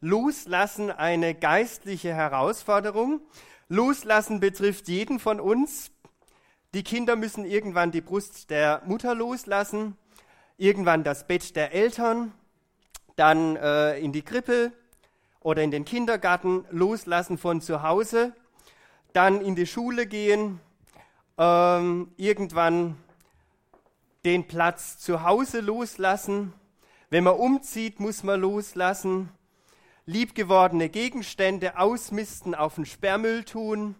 Loslassen eine geistliche Herausforderung. Loslassen betrifft jeden von uns. Die Kinder müssen irgendwann die Brust der Mutter loslassen, irgendwann das Bett der Eltern, dann äh, in die Krippe oder in den Kindergarten loslassen von zu Hause, dann in die Schule gehen, ähm, irgendwann den Platz zu Hause loslassen. Wenn man umzieht, muss man loslassen. Liebgewordene Gegenstände ausmisten, auf den Sperrmüll tun.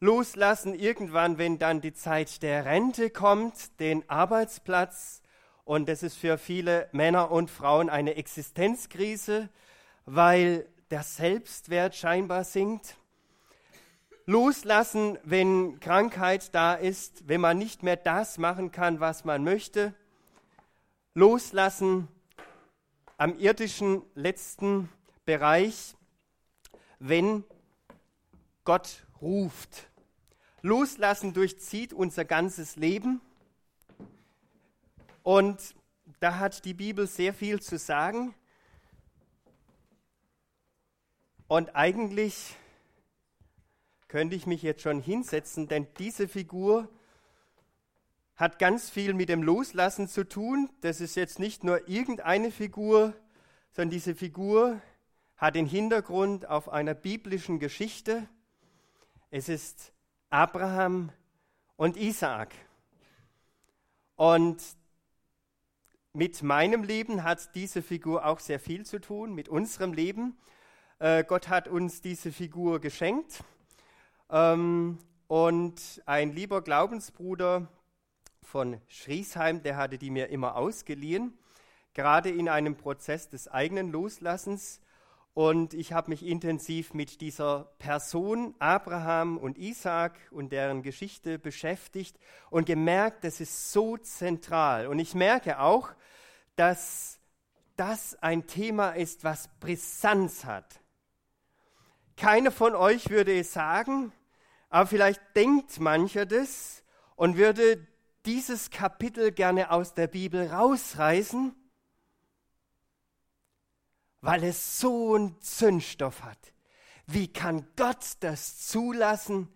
Loslassen irgendwann, wenn dann die Zeit der Rente kommt, den Arbeitsplatz. Und das ist für viele Männer und Frauen eine Existenzkrise, weil der Selbstwert scheinbar sinkt loslassen, wenn Krankheit da ist, wenn man nicht mehr das machen kann, was man möchte. Loslassen am irdischen letzten Bereich, wenn Gott ruft. Loslassen durchzieht unser ganzes Leben. Und da hat die Bibel sehr viel zu sagen. Und eigentlich könnte ich mich jetzt schon hinsetzen, denn diese Figur hat ganz viel mit dem Loslassen zu tun. Das ist jetzt nicht nur irgendeine Figur, sondern diese Figur hat den Hintergrund auf einer biblischen Geschichte. Es ist Abraham und Isaak. Und mit meinem Leben hat diese Figur auch sehr viel zu tun, mit unserem Leben. Äh, Gott hat uns diese Figur geschenkt. Ähm, und ein lieber Glaubensbruder von Schriesheim, der hatte die mir immer ausgeliehen, gerade in einem Prozess des eigenen Loslassens. Und ich habe mich intensiv mit dieser Person Abraham und Isaac und deren Geschichte beschäftigt und gemerkt, das ist so zentral. Und ich merke auch, dass das ein Thema ist, was Brisanz hat. Keiner von euch würde es sagen, aber vielleicht denkt mancher das und würde dieses Kapitel gerne aus der Bibel rausreißen, weil es so einen Zündstoff hat. Wie kann Gott das zulassen,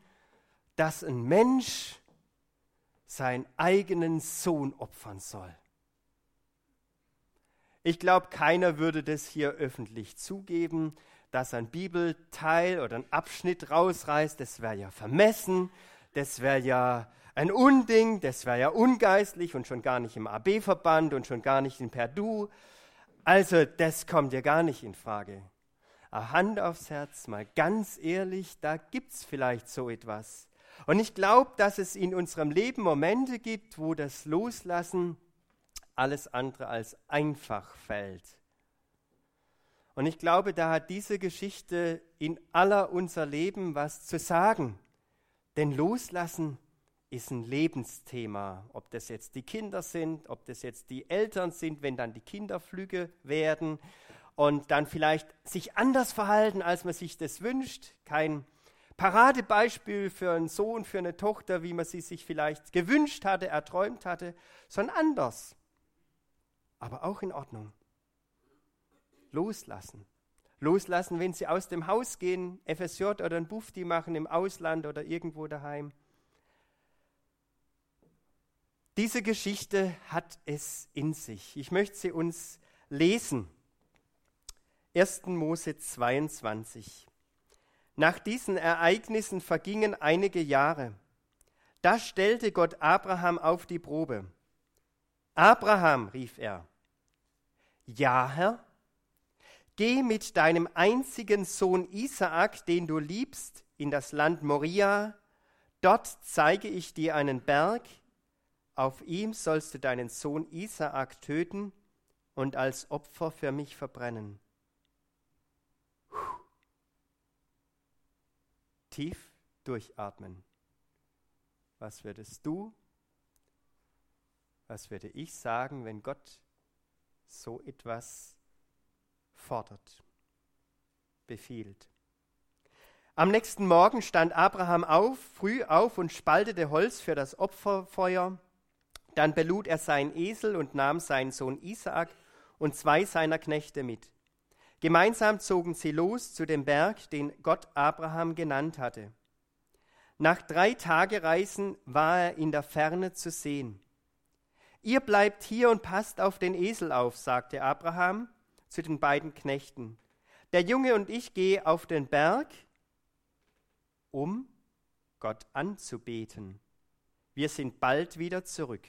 dass ein Mensch seinen eigenen Sohn opfern soll? Ich glaube, keiner würde das hier öffentlich zugeben, dass ein Bibelteil oder ein Abschnitt rausreißt, das wäre ja vermessen, das wäre ja ein Unding, das wäre ja ungeistlich und schon gar nicht im AB-Verband und schon gar nicht in Perdu. Also das kommt ja gar nicht in Frage. Aber Hand aufs Herz, mal ganz ehrlich, da gibt es vielleicht so etwas. Und ich glaube, dass es in unserem Leben Momente gibt, wo das Loslassen alles andere als einfach fällt. Und ich glaube, da hat diese Geschichte in aller unser Leben was zu sagen. Denn loslassen ist ein Lebensthema. Ob das jetzt die Kinder sind, ob das jetzt die Eltern sind, wenn dann die Kinder flügge werden und dann vielleicht sich anders verhalten, als man sich das wünscht. Kein Paradebeispiel für einen Sohn, für eine Tochter, wie man sie sich vielleicht gewünscht hatte, erträumt hatte, sondern anders. Aber auch in Ordnung loslassen. Loslassen, wenn sie aus dem Haus gehen, FSJ oder ein Bufti machen im Ausland oder irgendwo daheim. Diese Geschichte hat es in sich. Ich möchte sie uns lesen. 1. Mose 22. Nach diesen Ereignissen vergingen einige Jahre. Da stellte Gott Abraham auf die Probe. Abraham, rief er. Ja, Herr, Geh mit deinem einzigen Sohn Isaak, den du liebst, in das Land Moria. Dort zeige ich dir einen Berg. Auf ihm sollst du deinen Sohn Isaak töten und als Opfer für mich verbrennen. Tief durchatmen. Was würdest du, was würde ich sagen, wenn Gott so etwas fordert, befiehlt. Am nächsten Morgen stand Abraham auf, früh auf und spaltete Holz für das Opferfeuer. Dann belud er seinen Esel und nahm seinen Sohn Isaak und zwei seiner Knechte mit. Gemeinsam zogen sie los zu dem Berg, den Gott Abraham genannt hatte. Nach drei Tagereisen war er in der Ferne zu sehen. Ihr bleibt hier und passt auf den Esel auf, sagte Abraham zu den beiden Knechten. Der Junge und ich gehen auf den Berg, um Gott anzubeten. Wir sind bald wieder zurück.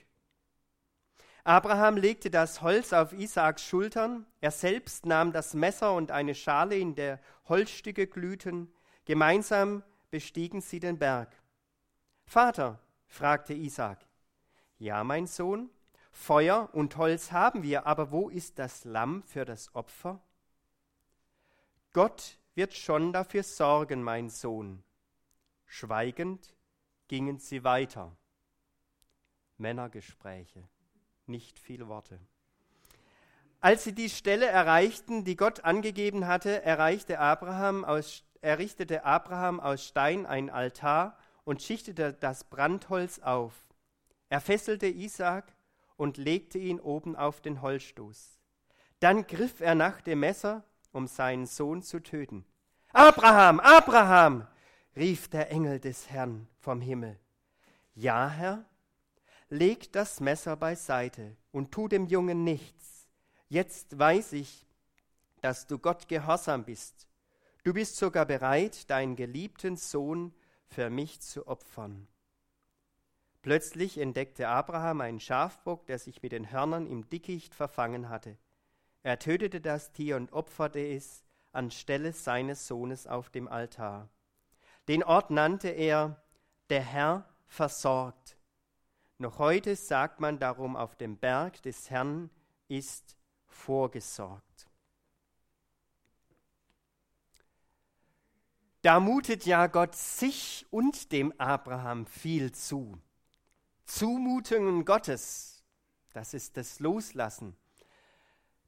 Abraham legte das Holz auf Isaaks Schultern, er selbst nahm das Messer und eine Schale, in der Holzstücke glühten. Gemeinsam bestiegen sie den Berg. Vater, fragte Isaak. Ja, mein Sohn, Feuer und Holz haben wir, aber wo ist das Lamm für das Opfer? Gott wird schon dafür sorgen, mein Sohn. Schweigend gingen sie weiter. Männergespräche nicht viel Worte. Als sie die Stelle erreichten, die Gott angegeben hatte, Abraham aus, errichtete Abraham aus Stein ein Altar und schichtete das Brandholz auf. Er fesselte Isaak und legte ihn oben auf den Holzstoß. Dann griff er nach dem Messer, um seinen Sohn zu töten. Abraham, Abraham, rief der Engel des Herrn vom Himmel. Ja, Herr, leg das Messer beiseite und tu dem Jungen nichts. Jetzt weiß ich, dass du Gott gehorsam bist. Du bist sogar bereit, deinen geliebten Sohn für mich zu opfern. Plötzlich entdeckte Abraham einen Schafbock, der sich mit den Hörnern im Dickicht verfangen hatte. Er tötete das Tier und opferte es anstelle seines Sohnes auf dem Altar. Den Ort nannte er Der Herr versorgt. Noch heute sagt man darum, auf dem Berg des Herrn ist vorgesorgt. Da mutet ja Gott sich und dem Abraham viel zu. Zumutungen Gottes, das ist das Loslassen.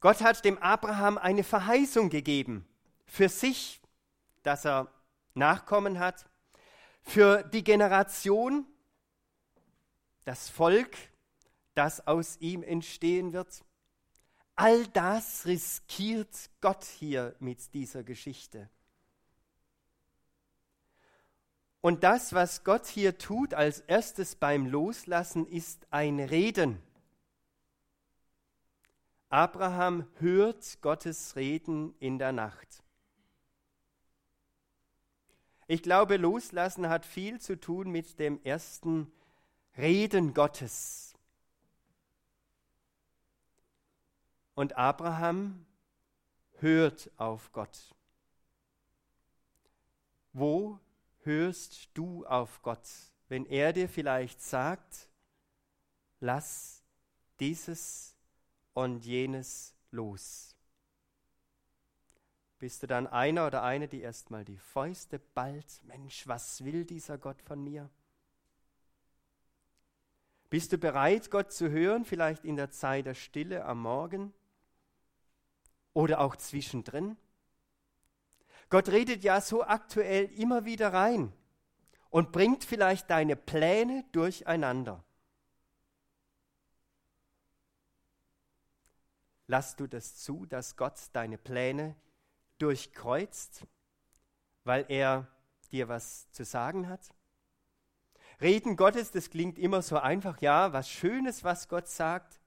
Gott hat dem Abraham eine Verheißung gegeben für sich, dass er Nachkommen hat, für die Generation, das Volk, das aus ihm entstehen wird. All das riskiert Gott hier mit dieser Geschichte. Und das, was Gott hier tut als erstes beim Loslassen, ist ein Reden. Abraham hört Gottes Reden in der Nacht. Ich glaube, Loslassen hat viel zu tun mit dem ersten Reden Gottes. Und Abraham hört auf Gott. Wo hörst du auf Gott, wenn er dir vielleicht sagt, lass dieses und jenes los? Bist du dann einer oder eine, die erstmal die Fäuste ballt? Mensch, was will dieser Gott von mir? Bist du bereit, Gott zu hören, vielleicht in der Zeit der Stille am Morgen oder auch zwischendrin? Gott redet ja so aktuell immer wieder rein und bringt vielleicht deine Pläne durcheinander. Lass du das zu, dass Gott deine Pläne durchkreuzt, weil er dir was zu sagen hat? Reden Gottes, das klingt immer so einfach, ja, was Schönes, was Gott sagt.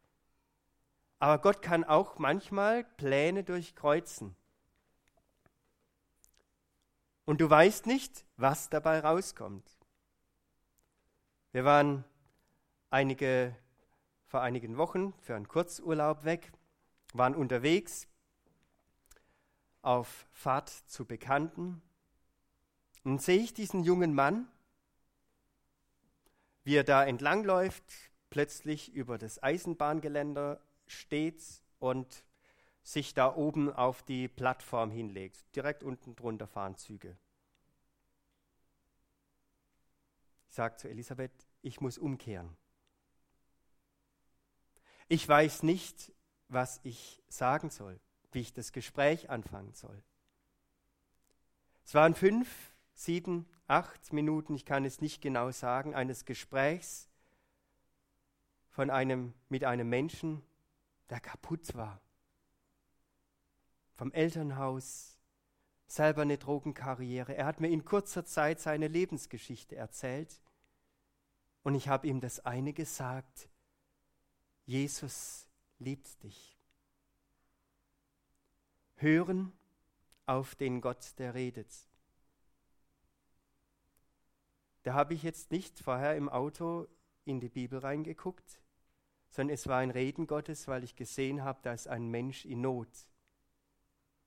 Aber Gott kann auch manchmal Pläne durchkreuzen. Und du weißt nicht, was dabei rauskommt. Wir waren einige, vor einigen Wochen für einen Kurzurlaub weg, waren unterwegs auf Fahrt zu Bekannten. Und sehe ich diesen jungen Mann, wie er da entlangläuft, plötzlich über das Eisenbahngeländer steht und sich da oben auf die Plattform hinlegt. Direkt unten drunter fahren Züge. Ich sage zu Elisabeth, ich muss umkehren. Ich weiß nicht, was ich sagen soll, wie ich das Gespräch anfangen soll. Es waren fünf, sieben, acht Minuten, ich kann es nicht genau sagen, eines Gesprächs von einem, mit einem Menschen, der kaputt war. vom Elternhaus, selber eine Drogenkarriere. Er hat mir in kurzer Zeit seine Lebensgeschichte erzählt und ich habe ihm das eine gesagt, Jesus liebt dich. Hören auf den Gott, der redet. Da habe ich jetzt nicht vorher im Auto in die Bibel reingeguckt, sondern es war ein Reden Gottes, weil ich gesehen habe, da ist ein Mensch in Not.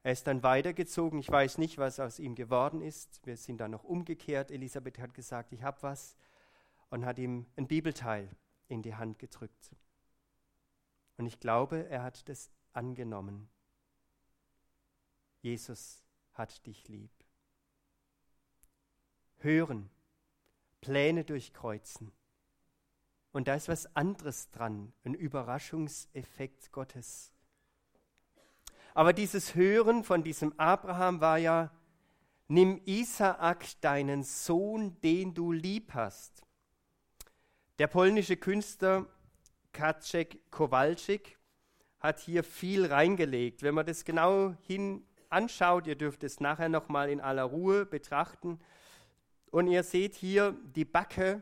Er ist dann weitergezogen. Ich weiß nicht, was aus ihm geworden ist. Wir sind dann noch umgekehrt. Elisabeth hat gesagt, ich habe was und hat ihm ein Bibelteil in die Hand gedrückt. Und ich glaube, er hat das angenommen. Jesus hat dich lieb. Hören, Pläne durchkreuzen. Und da ist was anderes dran, ein Überraschungseffekt Gottes. Aber dieses Hören von diesem Abraham war ja, nimm Isaak, deinen Sohn, den du lieb hast. Der polnische Künstler Kacek Kowalczyk hat hier viel reingelegt. Wenn man das genau hin anschaut, ihr dürft es nachher nochmal in aller Ruhe betrachten, und ihr seht hier die Backe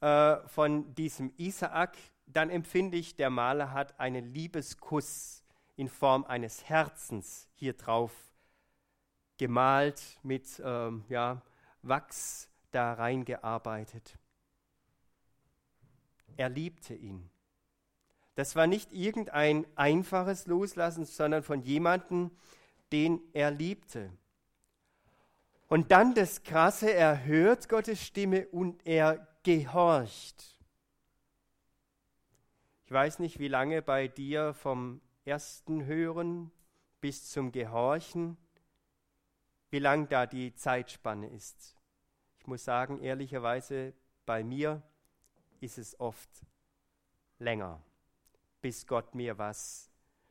äh, von diesem Isaak, dann empfinde ich, der Maler hat einen Liebeskuss in Form eines Herzens hier drauf gemalt, mit ähm, ja, Wachs da reingearbeitet. Er liebte ihn. Das war nicht irgendein einfaches Loslassen, sondern von jemandem, den er liebte. Und dann das Krasse, er hört Gottes Stimme und er gehorcht. Ich weiß nicht, wie lange bei dir vom ersten Hören bis zum Gehorchen, wie lang da die Zeitspanne ist. Ich muss sagen, ehrlicherweise, bei mir ist es oft länger, bis Gott mir was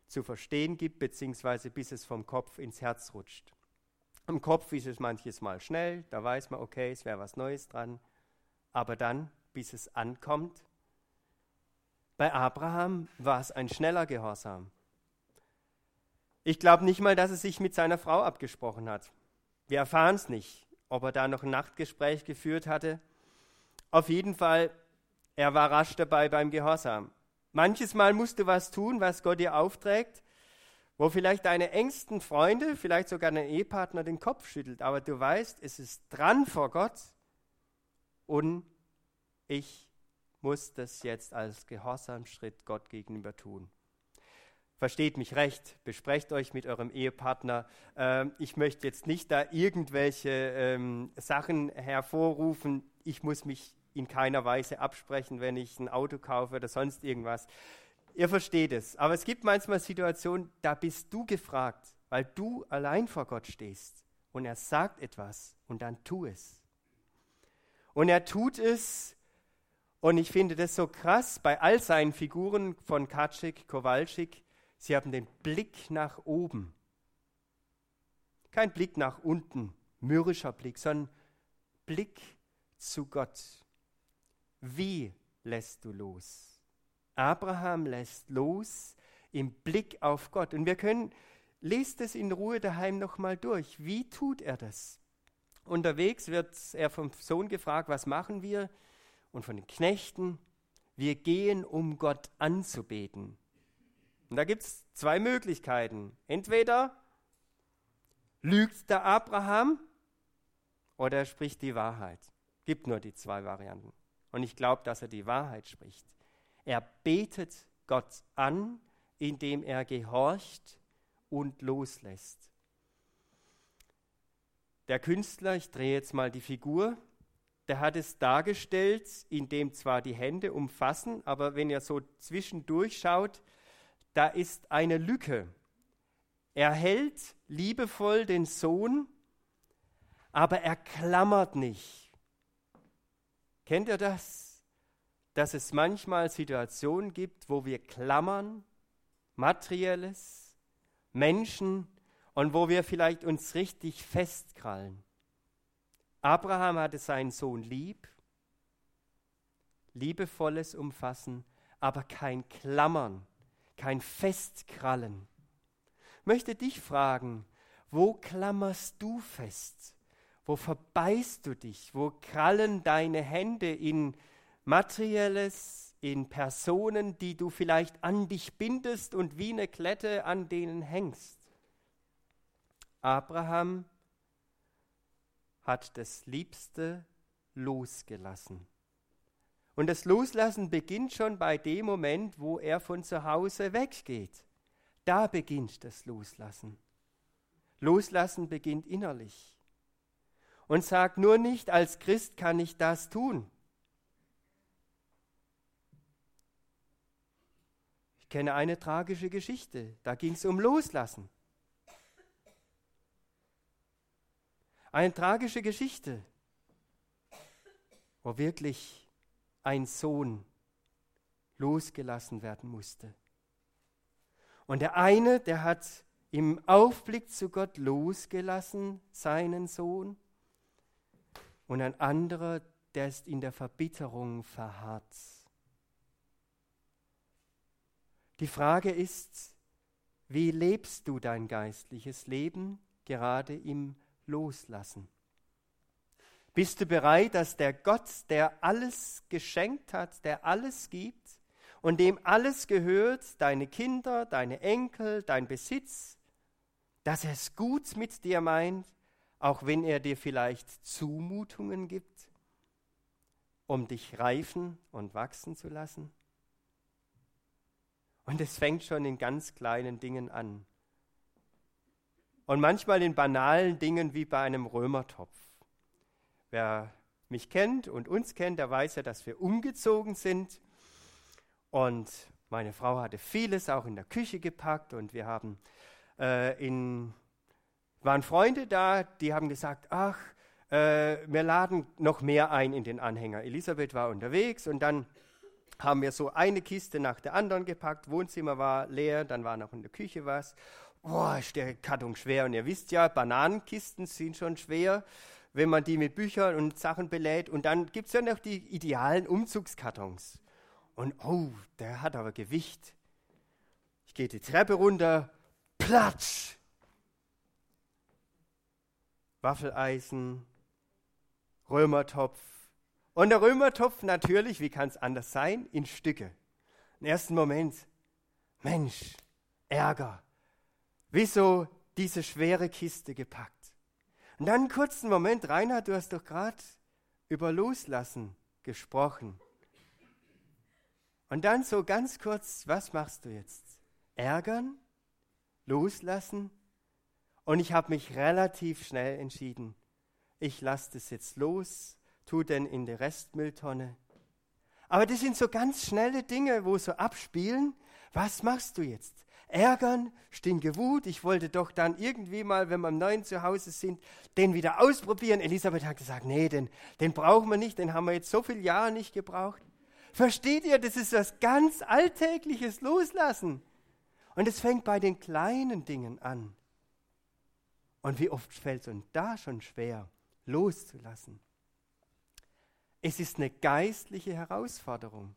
zu verstehen gibt, beziehungsweise bis es vom Kopf ins Herz rutscht. Im Kopf ist es manches Mal schnell, da weiß man, okay, es wäre was Neues dran. Aber dann, bis es ankommt, bei Abraham war es ein schneller Gehorsam. Ich glaube nicht mal, dass er sich mit seiner Frau abgesprochen hat. Wir erfahren es nicht, ob er da noch ein Nachtgespräch geführt hatte. Auf jeden Fall, er war rasch dabei beim Gehorsam. Manches Mal musst du was tun, was Gott dir aufträgt, wo vielleicht deine engsten Freunde, vielleicht sogar dein Ehepartner den Kopf schüttelt, aber du weißt, es ist dran vor Gott und ich muss das jetzt als Gehorsamschritt Gott gegenüber tun. Versteht mich recht, besprecht euch mit eurem Ehepartner. Ähm, ich möchte jetzt nicht da irgendwelche ähm, Sachen hervorrufen. Ich muss mich in keiner Weise absprechen, wenn ich ein Auto kaufe oder sonst irgendwas. Ihr versteht es. Aber es gibt manchmal Situationen, da bist du gefragt, weil du allein vor Gott stehst. Und er sagt etwas und dann tu es. Und er tut es. Und ich finde das so krass bei all seinen Figuren von Kaczyk, Kowalczyk. Sie haben den Blick nach oben. Kein Blick nach unten, mürrischer Blick, sondern Blick zu Gott. Wie lässt du los? Abraham lässt los im Blick auf Gott. Und wir können, lest es in Ruhe daheim nochmal durch. Wie tut er das? Unterwegs wird er vom Sohn gefragt, was machen wir? Und von den Knechten, wir gehen, um Gott anzubeten. Und da gibt es zwei Möglichkeiten. Entweder lügt der Abraham oder er spricht die Wahrheit. Gibt nur die zwei Varianten. Und ich glaube, dass er die Wahrheit spricht. Er betet Gott an, indem er gehorcht und loslässt. Der Künstler, ich drehe jetzt mal die Figur, der hat es dargestellt, indem zwar die Hände umfassen, aber wenn ihr so zwischendurch schaut, da ist eine Lücke. Er hält liebevoll den Sohn, aber er klammert nicht. Kennt ihr das? Dass es manchmal Situationen gibt, wo wir klammern, materielles, Menschen und wo wir vielleicht uns richtig festkrallen. Abraham hatte seinen Sohn lieb, liebevolles Umfassen, aber kein Klammern, kein Festkrallen. möchte dich fragen, wo klammerst du fest? Wo verbeißt du dich? Wo krallen deine Hände in materielles, in Personen, die du vielleicht an dich bindest und wie eine Klette an denen hängst? Abraham hat das Liebste losgelassen. Und das Loslassen beginnt schon bei dem Moment, wo er von zu Hause weggeht. Da beginnt das Loslassen. Loslassen beginnt innerlich. Und sag nur nicht, als Christ kann ich das tun. Ich kenne eine tragische Geschichte, da ging es um Loslassen. Eine tragische Geschichte, wo wirklich ein Sohn losgelassen werden musste. Und der eine, der hat im Aufblick zu Gott losgelassen, seinen Sohn, und ein anderer, der ist in der Verbitterung verharrt. Die Frage ist, wie lebst du dein geistliches Leben gerade im Loslassen? Bist du bereit, dass der Gott, der alles geschenkt hat, der alles gibt und dem alles gehört, deine Kinder, deine Enkel, dein Besitz, dass er es gut mit dir meint, auch wenn er dir vielleicht Zumutungen gibt, um dich reifen und wachsen zu lassen? Und es fängt schon in ganz kleinen Dingen an. Und manchmal in banalen Dingen wie bei einem Römertopf. Wer mich kennt und uns kennt, der weiß ja, dass wir umgezogen sind. Und meine Frau hatte vieles auch in der Küche gepackt und wir haben äh, in, waren Freunde da, die haben gesagt, ach, äh, wir laden noch mehr ein in den Anhänger. Elisabeth war unterwegs und dann haben wir so eine Kiste nach der anderen gepackt. Wohnzimmer war leer, dann war noch in der Küche was. Boah, ist der Karton schwer. Und ihr wisst ja, Bananenkisten sind schon schwer wenn man die mit Büchern und Sachen belädt. Und dann gibt es ja noch die idealen Umzugskartons. Und oh, der hat aber Gewicht. Ich gehe die Treppe runter, platsch! Waffeleisen, Römertopf. Und der Römertopf natürlich, wie kann es anders sein, in Stücke. Im ersten Moment, Mensch, Ärger. Wieso diese schwere Kiste gepackt? Und dann einen kurzen Moment, Reinhard, du hast doch gerade über Loslassen gesprochen. Und dann so ganz kurz, was machst du jetzt? Ärgern? Loslassen? Und ich habe mich relativ schnell entschieden, ich lasse das jetzt los, tu denn in die Restmülltonne. Aber das sind so ganz schnelle Dinge, wo so abspielen. Was machst du jetzt? ärgern, stinke Wut. Ich wollte doch dann irgendwie mal, wenn wir im neuen Zuhause sind, den wieder ausprobieren. Elisabeth hat gesagt, nee, den, den brauchen wir nicht, den haben wir jetzt so viele Jahre nicht gebraucht. Versteht ihr, das ist was ganz Alltägliches loslassen. Und es fängt bei den kleinen Dingen an. Und wie oft fällt es uns da schon schwer, loszulassen? Es ist eine geistliche Herausforderung,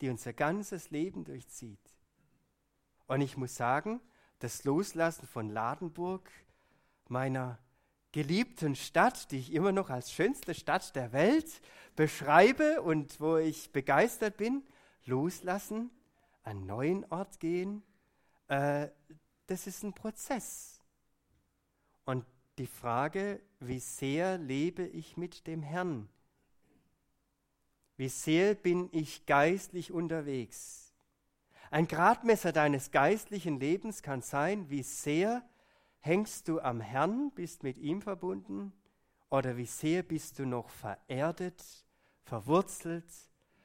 die unser ganzes Leben durchzieht. Und ich muss sagen, das Loslassen von Ladenburg, meiner geliebten Stadt, die ich immer noch als schönste Stadt der Welt beschreibe und wo ich begeistert bin, loslassen, an einen neuen Ort gehen, äh, das ist ein Prozess. Und die Frage, wie sehr lebe ich mit dem Herrn? Wie sehr bin ich geistlich unterwegs? Ein Gradmesser deines geistlichen Lebens kann sein, wie sehr hängst du am Herrn, bist mit ihm verbunden, oder wie sehr bist du noch vererdet, verwurzelt,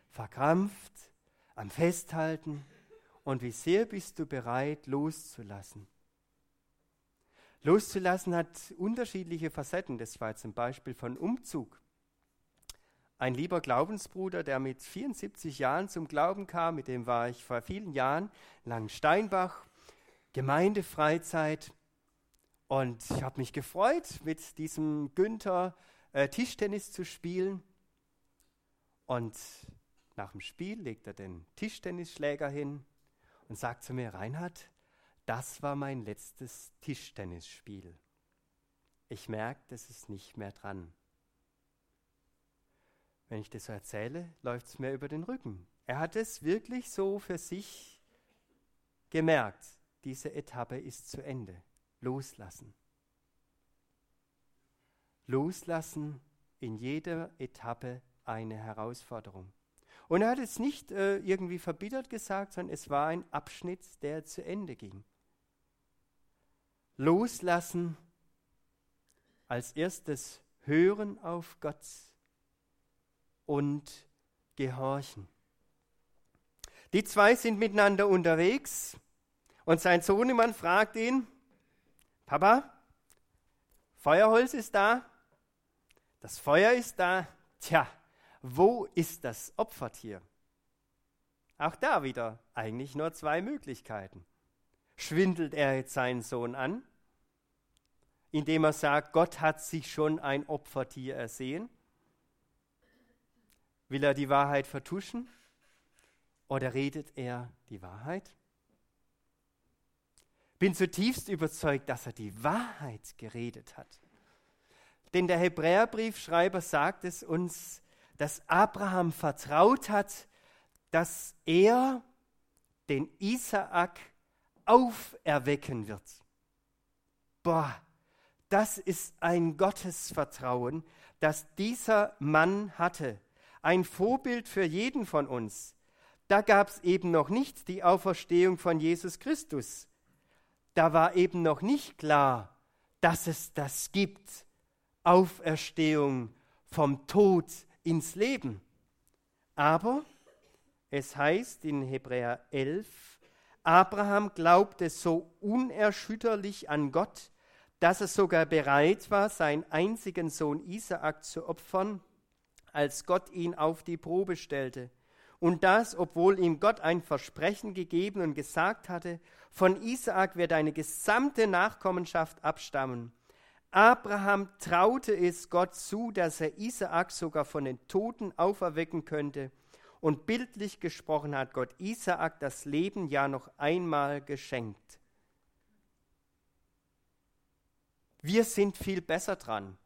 verkrampft, am Festhalten, und wie sehr bist du bereit, loszulassen. Loszulassen hat unterschiedliche Facetten. Das war zum Beispiel von Umzug ein lieber Glaubensbruder, der mit 74 Jahren zum Glauben kam, mit dem war ich vor vielen Jahren in Langensteinbach, Gemeindefreizeit. Und ich habe mich gefreut, mit diesem Günther äh, Tischtennis zu spielen. Und nach dem Spiel legt er den Tischtennisschläger hin und sagt zu mir, Reinhard, das war mein letztes Tischtennisspiel. Ich merke, das ist nicht mehr dran. Wenn ich das so erzähle, läuft es mir über den Rücken. Er hat es wirklich so für sich gemerkt. Diese Etappe ist zu Ende. Loslassen. Loslassen in jeder Etappe eine Herausforderung. Und er hat es nicht äh, irgendwie verbittert gesagt, sondern es war ein Abschnitt, der zu Ende ging. Loslassen als erstes hören auf Gott und gehorchen. Die zwei sind miteinander unterwegs und sein Sohnemann fragt ihn, Papa, Feuerholz ist da, das Feuer ist da, tja, wo ist das Opfertier? Auch da wieder eigentlich nur zwei Möglichkeiten. Schwindelt er jetzt seinen Sohn an indem er sagt, Gott hat sich schon ein Opfertier ersehen? Will er die Wahrheit vertuschen? Oder redet er die Wahrheit? Bin zutiefst überzeugt, dass er die Wahrheit geredet hat. Denn der Hebräerbriefschreiber sagt es uns, dass Abraham vertraut hat, dass er den Isaak auferwecken wird. Boah, das ist ein Gottesvertrauen, das dieser Mann hatte. Ein Vorbild für jeden von uns. Da gab es eben noch nicht die Auferstehung von Jesus Christus. Da war eben noch nicht klar, dass es das gibt. Auferstehung vom Tod ins Leben. Aber es heißt in Hebräer 11, Abraham glaubte so unerschütterlich an Gott, dass er sogar bereit war, seinen einzigen Sohn Isaak zu opfern, als Gott ihn auf die Probe stellte. Und das, obwohl ihm Gott ein Versprechen gegeben und gesagt hatte, von Isaak wird eine gesamte Nachkommenschaft abstammen. Abraham traute es Gott zu, dass er Isaak sogar von den Toten auferwecken könnte. Und bildlich gesprochen hat Gott Isaak das Leben ja noch einmal geschenkt. Wir sind viel besser dran.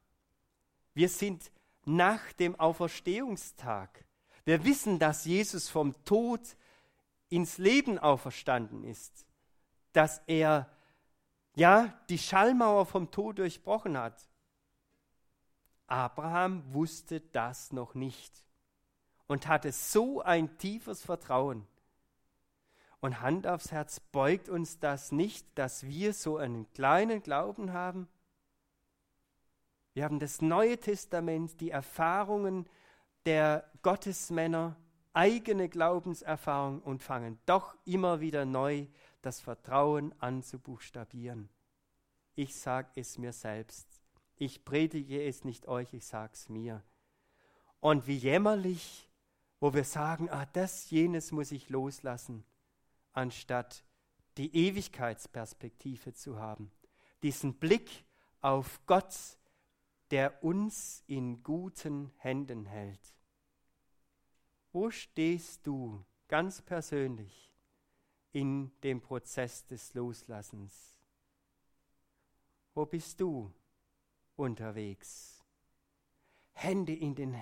Wir sind nach dem Auferstehungstag. Wir wissen, dass Jesus vom Tod ins Leben auferstanden ist, dass er ja die Schallmauer vom Tod durchbrochen hat. Abraham wusste das noch nicht und hatte so ein tiefes Vertrauen. Und Hand aufs Herz beugt uns das nicht, dass wir so einen kleinen Glauben haben? Wir haben das Neue Testament, die Erfahrungen der Gottesmänner, eigene Glaubenserfahrung und fangen doch immer wieder neu das Vertrauen an zu buchstabieren. Ich sage es mir selbst. Ich predige es nicht euch, ich sage es mir. Und wie jämmerlich, wo wir sagen, ah, das, jenes muss ich loslassen, anstatt die Ewigkeitsperspektive zu haben. Diesen Blick auf Gott, der uns in guten Händen hält. Wo stehst du ganz persönlich in dem Prozess des Loslassens? Wo bist du unterwegs? Hände in den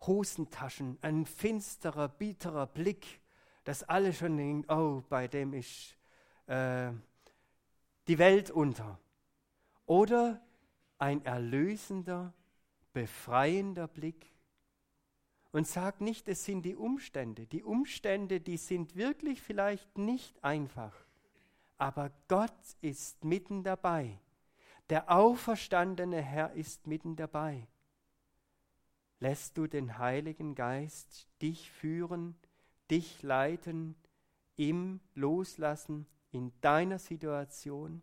Hosentaschen, ein finsterer, bitterer Blick, dass alle schon denken, oh, bei dem ist äh, die Welt unter. Oder ein erlösender, befreiender Blick. Und sag nicht, es sind die Umstände. Die Umstände, die sind wirklich vielleicht nicht einfach. Aber Gott ist mitten dabei. Der auferstandene Herr ist mitten dabei. Lässt du den Heiligen Geist dich führen, dich leiten, im Loslassen in deiner Situation?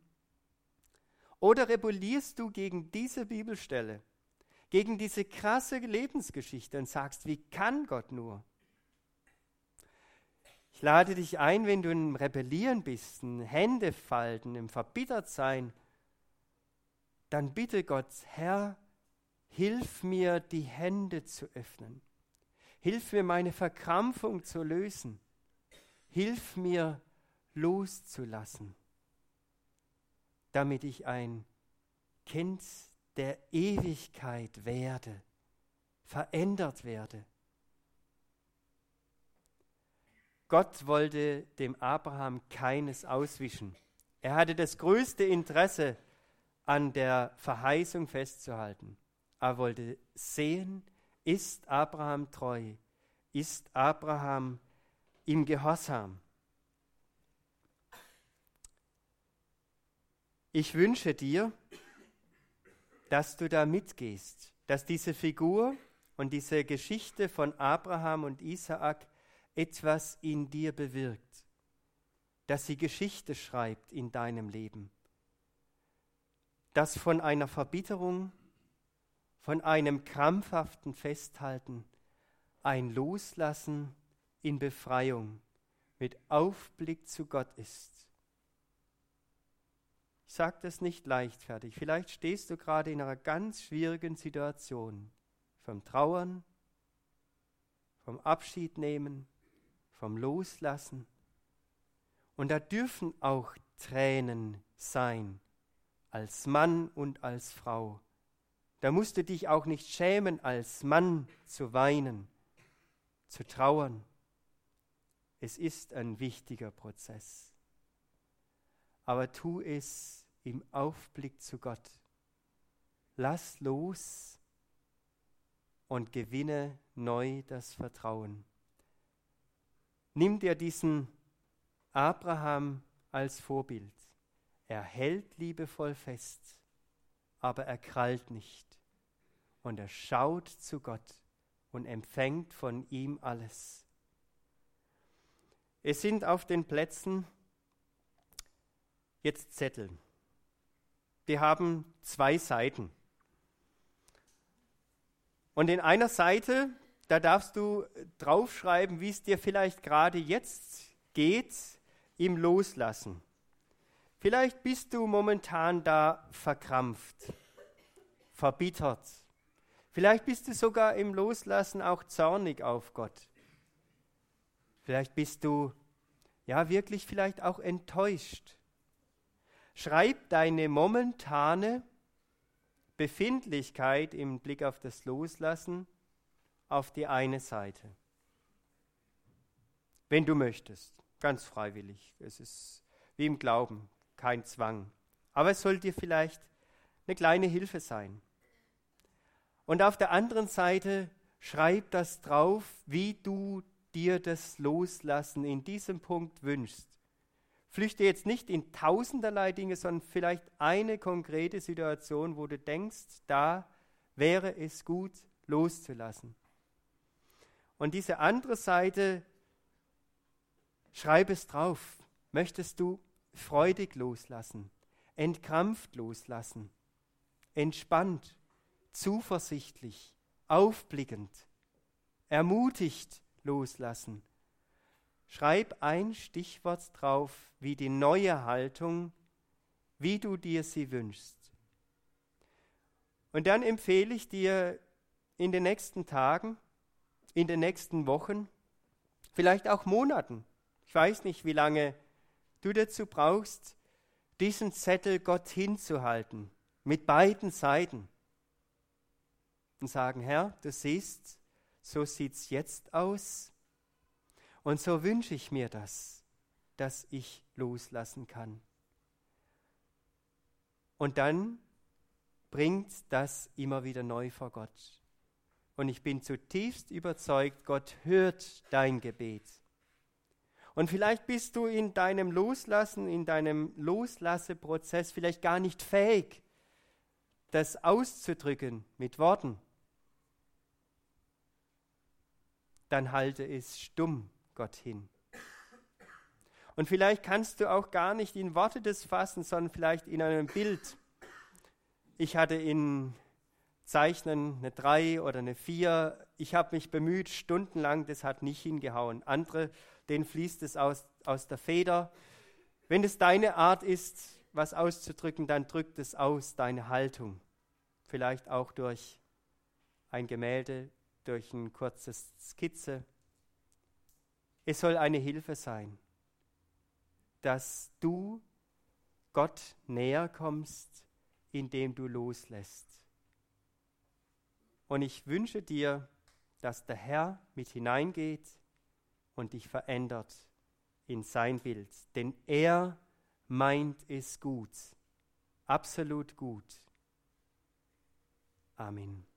Oder rebellierst du gegen diese Bibelstelle, gegen diese krasse Lebensgeschichte und sagst, wie kann Gott nur? Ich lade dich ein, wenn du im Rebellieren bist, in Hände falten, im Verbittertsein, dann bitte Gott, Herr, hilf mir, die Hände zu öffnen. Hilf mir, meine Verkrampfung zu lösen. Hilf mir, loszulassen. Damit ich ein Kind der Ewigkeit werde, verändert werde. Gott wollte dem Abraham keines auswischen. Er hatte das größte Interesse an der Verheißung festzuhalten. Er wollte sehen, ist Abraham treu, ist Abraham im Gehorsam. Ich wünsche dir, dass du da mitgehst, dass diese Figur und diese Geschichte von Abraham und Isaak etwas in dir bewirkt, dass sie Geschichte schreibt in deinem Leben, dass von einer Verbitterung, von einem krampfhaften Festhalten ein Loslassen in Befreiung mit Aufblick zu Gott ist. Sage das nicht leichtfertig. Vielleicht stehst du gerade in einer ganz schwierigen Situation. Vom Trauern, vom Abschied nehmen, vom Loslassen. Und da dürfen auch Tränen sein, als Mann und als Frau. Da musst du dich auch nicht schämen, als Mann zu weinen, zu trauern. Es ist ein wichtiger Prozess. Aber tu es im Aufblick zu Gott. Lass los und gewinne neu das Vertrauen. Nimm dir diesen Abraham als Vorbild. Er hält liebevoll fest, aber er krallt nicht. Und er schaut zu Gott und empfängt von ihm alles. Es sind auf den Plätzen jetzt Zettel. Die haben zwei Seiten. Und in einer Seite da darfst du draufschreiben, wie es dir vielleicht gerade jetzt geht im Loslassen. Vielleicht bist du momentan da verkrampft, verbittert. Vielleicht bist du sogar im Loslassen auch zornig auf Gott. Vielleicht bist du ja wirklich vielleicht auch enttäuscht. Schreib deine momentane Befindlichkeit im Blick auf das Loslassen auf die eine Seite. Wenn du möchtest, ganz freiwillig. Es ist wie im Glauben, kein Zwang. Aber es soll dir vielleicht eine kleine Hilfe sein. Und auf der anderen Seite schreib das drauf, wie du dir das Loslassen in diesem Punkt wünschst. Flüchte jetzt nicht in tausenderlei Dinge, sondern vielleicht eine konkrete Situation, wo du denkst, da wäre es gut loszulassen. Und diese andere Seite, schreib es drauf. Möchtest du freudig loslassen, entkrampft loslassen, entspannt, zuversichtlich, aufblickend, ermutigt loslassen. Schreib ein Stichwort drauf, wie die neue Haltung, wie du dir sie wünschst. Und dann empfehle ich dir in den nächsten Tagen, in den nächsten Wochen, vielleicht auch Monaten. Ich weiß nicht, wie lange du dazu brauchst, diesen Zettel Gott hinzuhalten, mit beiden Seiten. Und sagen, Herr, du siehst, so sieht es jetzt aus. Und so wünsche ich mir das, dass ich loslassen kann. Und dann bringt das immer wieder neu vor Gott. Und ich bin zutiefst überzeugt, Gott hört dein Gebet. Und vielleicht bist du in deinem Loslassen, in deinem Loslasseprozess vielleicht gar nicht fähig, das auszudrücken mit Worten. Dann halte es stumm Gott hin. Und vielleicht kannst du auch gar nicht in Worte das fassen, sondern vielleicht in einem Bild. Ich hatte in Zeichnen eine 3 oder eine 4. Ich habe mich bemüht, stundenlang, das hat nicht hingehauen. Andere, denen fließt es aus, aus der Feder. Wenn es deine Art ist, was auszudrücken, dann drückt es aus, deine Haltung. Vielleicht auch durch ein Gemälde, durch eine kurze Skizze. Es soll eine Hilfe sein, dass du Gott näher kommst, indem du loslässt. Und ich wünsche dir, dass der Herr mit hineingeht und dich verändert in sein Bild. Denn er meint es gut, absolut gut. Amen.